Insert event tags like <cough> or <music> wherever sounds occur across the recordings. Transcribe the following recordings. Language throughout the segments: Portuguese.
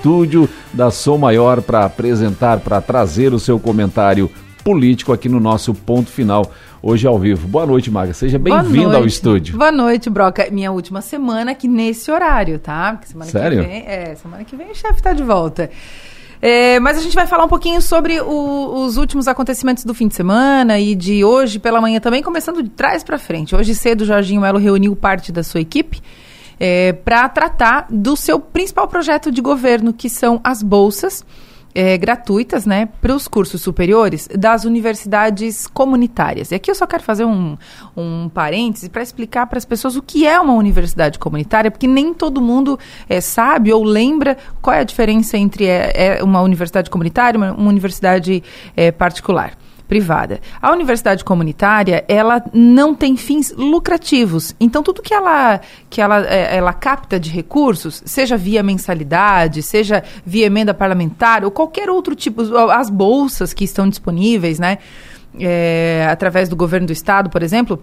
estúdio da Som Maior para apresentar, para trazer o seu comentário político aqui no nosso ponto final, hoje ao vivo. Boa noite, Maga. Seja bem-vinda ao estúdio. Boa noite, Broca. Minha última semana aqui nesse horário, tá? Semana Sério? Que vem, é, semana que vem o chefe está de volta. É, mas a gente vai falar um pouquinho sobre o, os últimos acontecimentos do fim de semana e de hoje pela manhã também, começando de trás para frente. Hoje cedo, o Jorginho Melo reuniu parte da sua equipe é, para tratar do seu principal projeto de governo, que são as bolsas é, gratuitas né, para os cursos superiores das universidades comunitárias. E aqui eu só quero fazer um, um parêntese para explicar para as pessoas o que é uma universidade comunitária, porque nem todo mundo é, sabe ou lembra qual é a diferença entre é, é uma universidade comunitária e uma, uma universidade é, particular privada. A universidade comunitária, ela não tem fins lucrativos. Então, tudo que ela, que ela, é, ela capta de recursos, seja via mensalidade, seja via emenda parlamentar, ou qualquer outro tipo, as bolsas que estão disponíveis, né? É, através do governo do estado, por exemplo,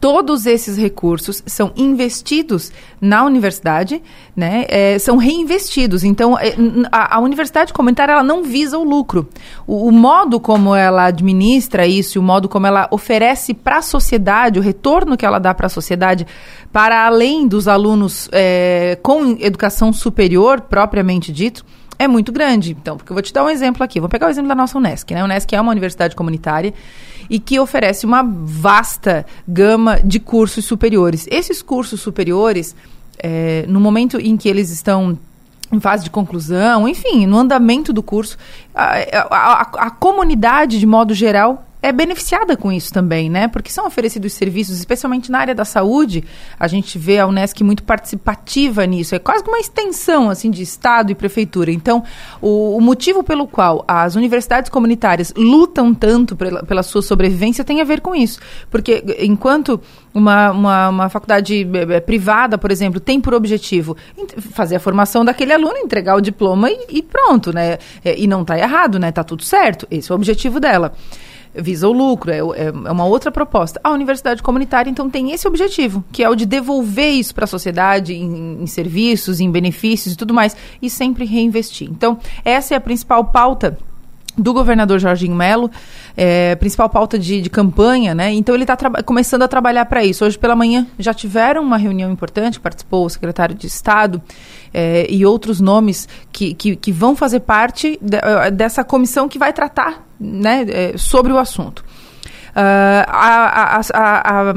Todos esses recursos são investidos na universidade, né? É, são reinvestidos. Então, é, a, a, universidade comunitária ela não visa o lucro. O, o, modo como ela administra isso, o modo como ela oferece para a sociedade, o retorno que ela dá para a sociedade, para além dos alunos é, com educação superior, propriamente dito, é muito grande. Então, porque eu vou te dar um exemplo aqui. Vou pegar o exemplo da nossa Unesc. Né? A Unesc é uma universidade comunitária e que oferece uma vasta gama de cursos superiores. Esses cursos superiores, é, no momento em que eles estão em fase de conclusão, enfim, no andamento do curso, a, a, a, a comunidade, de modo geral, é beneficiada com isso também, né? Porque são oferecidos serviços, especialmente na área da saúde. A gente vê a Unesc muito participativa nisso. É quase uma extensão assim de Estado e prefeitura. Então, o, o motivo pelo qual as universidades comunitárias lutam tanto pela, pela sua sobrevivência tem a ver com isso. Porque enquanto uma, uma, uma faculdade eh, eh, privada, por exemplo, tem por objetivo fazer a formação daquele aluno, entregar o diploma e, e pronto, né? É, e não está errado, né? Está tudo certo. Esse é o objetivo dela visa o lucro, é, é, é, uma outra proposta. A universidade comunitária, então, tem esse objetivo, que é o de devolver isso para a sociedade em, em, serviços, em benefícios e tudo mais, e sempre reinvestir. Então, essa é a principal pauta do governador Jorginho Melo, é, principal pauta de, de, campanha, né? Então ele está começando a trabalhar para isso. Hoje pela manhã já tiveram uma reunião importante, participou o secretário de Estado é, e outros nomes que, que, que vão fazer parte de, eh, dessa comissão que vai tratar né, é, sobre o assunto. Uh, a, a, a,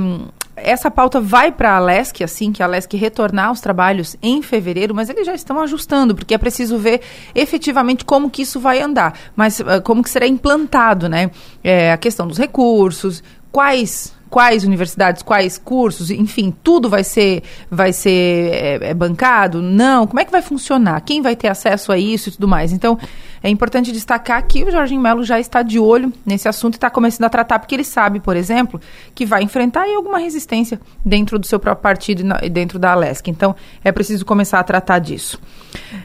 essa pauta vai para a LESC, assim que a LESC retornar aos trabalhos em fevereiro, mas eles já estão ajustando, porque é preciso ver efetivamente como que isso vai andar, mas uh, como que será implantado, né? É, a questão dos recursos, quais quais universidades, quais cursos, enfim, tudo vai ser, vai ser é, é, bancado? Não. Como é que vai funcionar? Quem vai ter acesso a isso e tudo mais? Então, é importante destacar que o Jorginho Melo já está de olho nesse assunto e está começando a tratar, porque ele sabe, por exemplo, que vai enfrentar alguma resistência dentro do seu próprio partido e dentro da Alesc. Então, é preciso começar a tratar disso.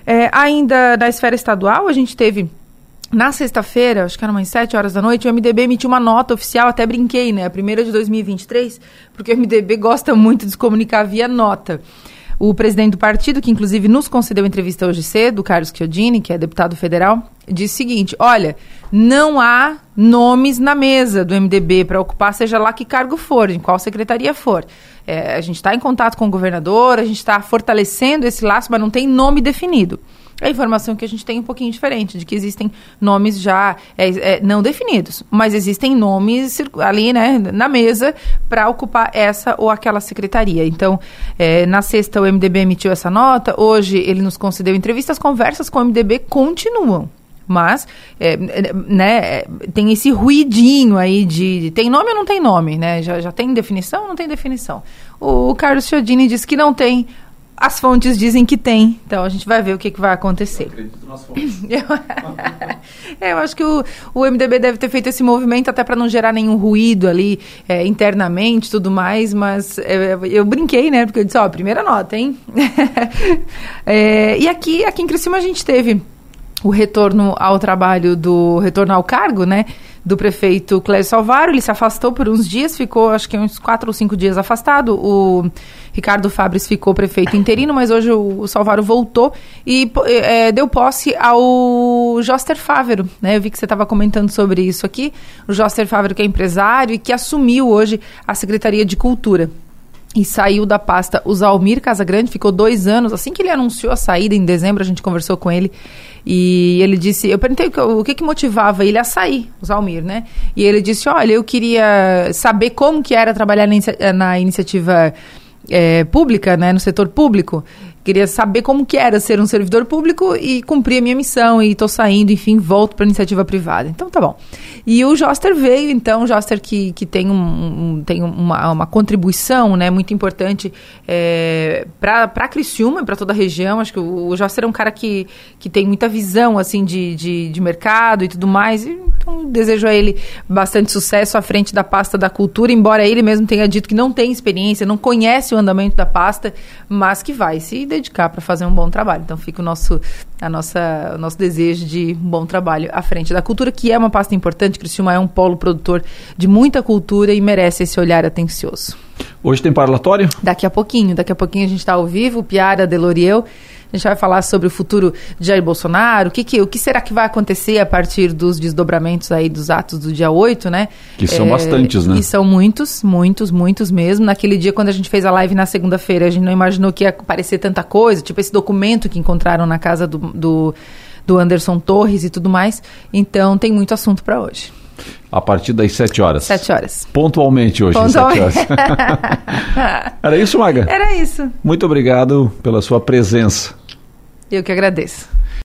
É, ainda na esfera estadual, a gente teve na sexta-feira, acho que era umas 7 horas da noite, o MDB emitiu uma nota oficial, até brinquei, né? A primeira de 2023, porque o MDB gosta muito de se comunicar via nota. O presidente do partido, que inclusive nos concedeu entrevista hoje cedo, Carlos Chiodini, que é deputado federal, disse o seguinte: olha, não há nomes na mesa do MDB para ocupar, seja lá que cargo for, em qual secretaria for. É, a gente está em contato com o governador, a gente está fortalecendo esse laço, mas não tem nome definido. A informação que a gente tem é um pouquinho diferente, de que existem nomes já é, é, não definidos, mas existem nomes ali né, na mesa para ocupar essa ou aquela secretaria. Então, é, na sexta, o MDB emitiu essa nota, hoje ele nos concedeu entrevistas, as conversas com o MDB continuam. Mas, é, né, tem esse ruidinho aí de, de, tem nome ou não tem nome, né? Já, já tem definição ou não tem definição? O Carlos Chiodini disse que não tem, as fontes dizem que tem, então a gente vai ver o que, que vai acontecer. Eu acredito nas fontes. <laughs> é, <laughs> eu acho que o, o MDB deve ter feito esse movimento até para não gerar nenhum ruído ali é, internamente tudo mais, mas é, eu brinquei, né? Porque eu disse, ó, primeira nota, hein? <laughs> é, e aqui, aqui em Criciúma a gente teve o retorno ao trabalho do retorno ao cargo, né? Do prefeito Clésio Salvaro. Ele se afastou por uns dias, ficou acho que uns quatro ou cinco dias afastado. O Ricardo Fabres ficou prefeito interino, mas hoje o, o Salvaro voltou e é, deu posse ao Joster Fávero. Né? Eu vi que você estava comentando sobre isso aqui. O Joster Fávero, que é empresário e que assumiu hoje a Secretaria de Cultura e saiu da pasta o Zalmir Casagrande, ficou dois anos. Assim que ele anunciou a saída, em dezembro, a gente conversou com ele. E ele disse, eu perguntei o que, que motivava ele a sair, o Zalmir, né? E ele disse, olha, eu queria saber como que era trabalhar na, na iniciativa é, pública, né, no setor público. Queria saber como que era ser um servidor público e cumprir a minha missão e estou saindo, enfim, volto para iniciativa privada. Então tá bom. E o Joster veio, então, o Joster que, que tem, um, um tem uma, uma contribuição né, muito importante é, para Criciúma e para toda a região. Acho que o, o Joster é um cara que, que tem muita visão assim de, de, de mercado e tudo mais. Então desejo a ele bastante sucesso à frente da pasta da cultura, embora ele mesmo tenha dito que não tem experiência, não conhece o andamento da pasta, mas que vai se dedicar para fazer um bom trabalho. Então fica o nosso, a nossa, o nosso desejo de um bom trabalho à frente da cultura, que é uma pasta importante. Criciúma é um polo produtor de muita cultura e merece esse olhar atencioso. Hoje tem parlatório? Daqui a pouquinho, daqui a pouquinho a gente está ao vivo, Piara Deloriel. A gente vai falar sobre o futuro de Jair Bolsonaro, o que, que, o que será que vai acontecer a partir dos desdobramentos aí dos atos do dia 8, né? Que são é, bastantes, né? E são muitos, muitos, muitos mesmo. Naquele dia, quando a gente fez a live na segunda-feira, a gente não imaginou que ia aparecer tanta coisa, tipo esse documento que encontraram na casa do, do, do Anderson Torres e tudo mais. Então, tem muito assunto para hoje. A partir das 7 horas. 7 horas. Pontualmente hoje, Pontualmente. às 7 horas. <laughs> Era isso, Maga? Era isso. Muito obrigado pela sua presença. Eu que agradeço.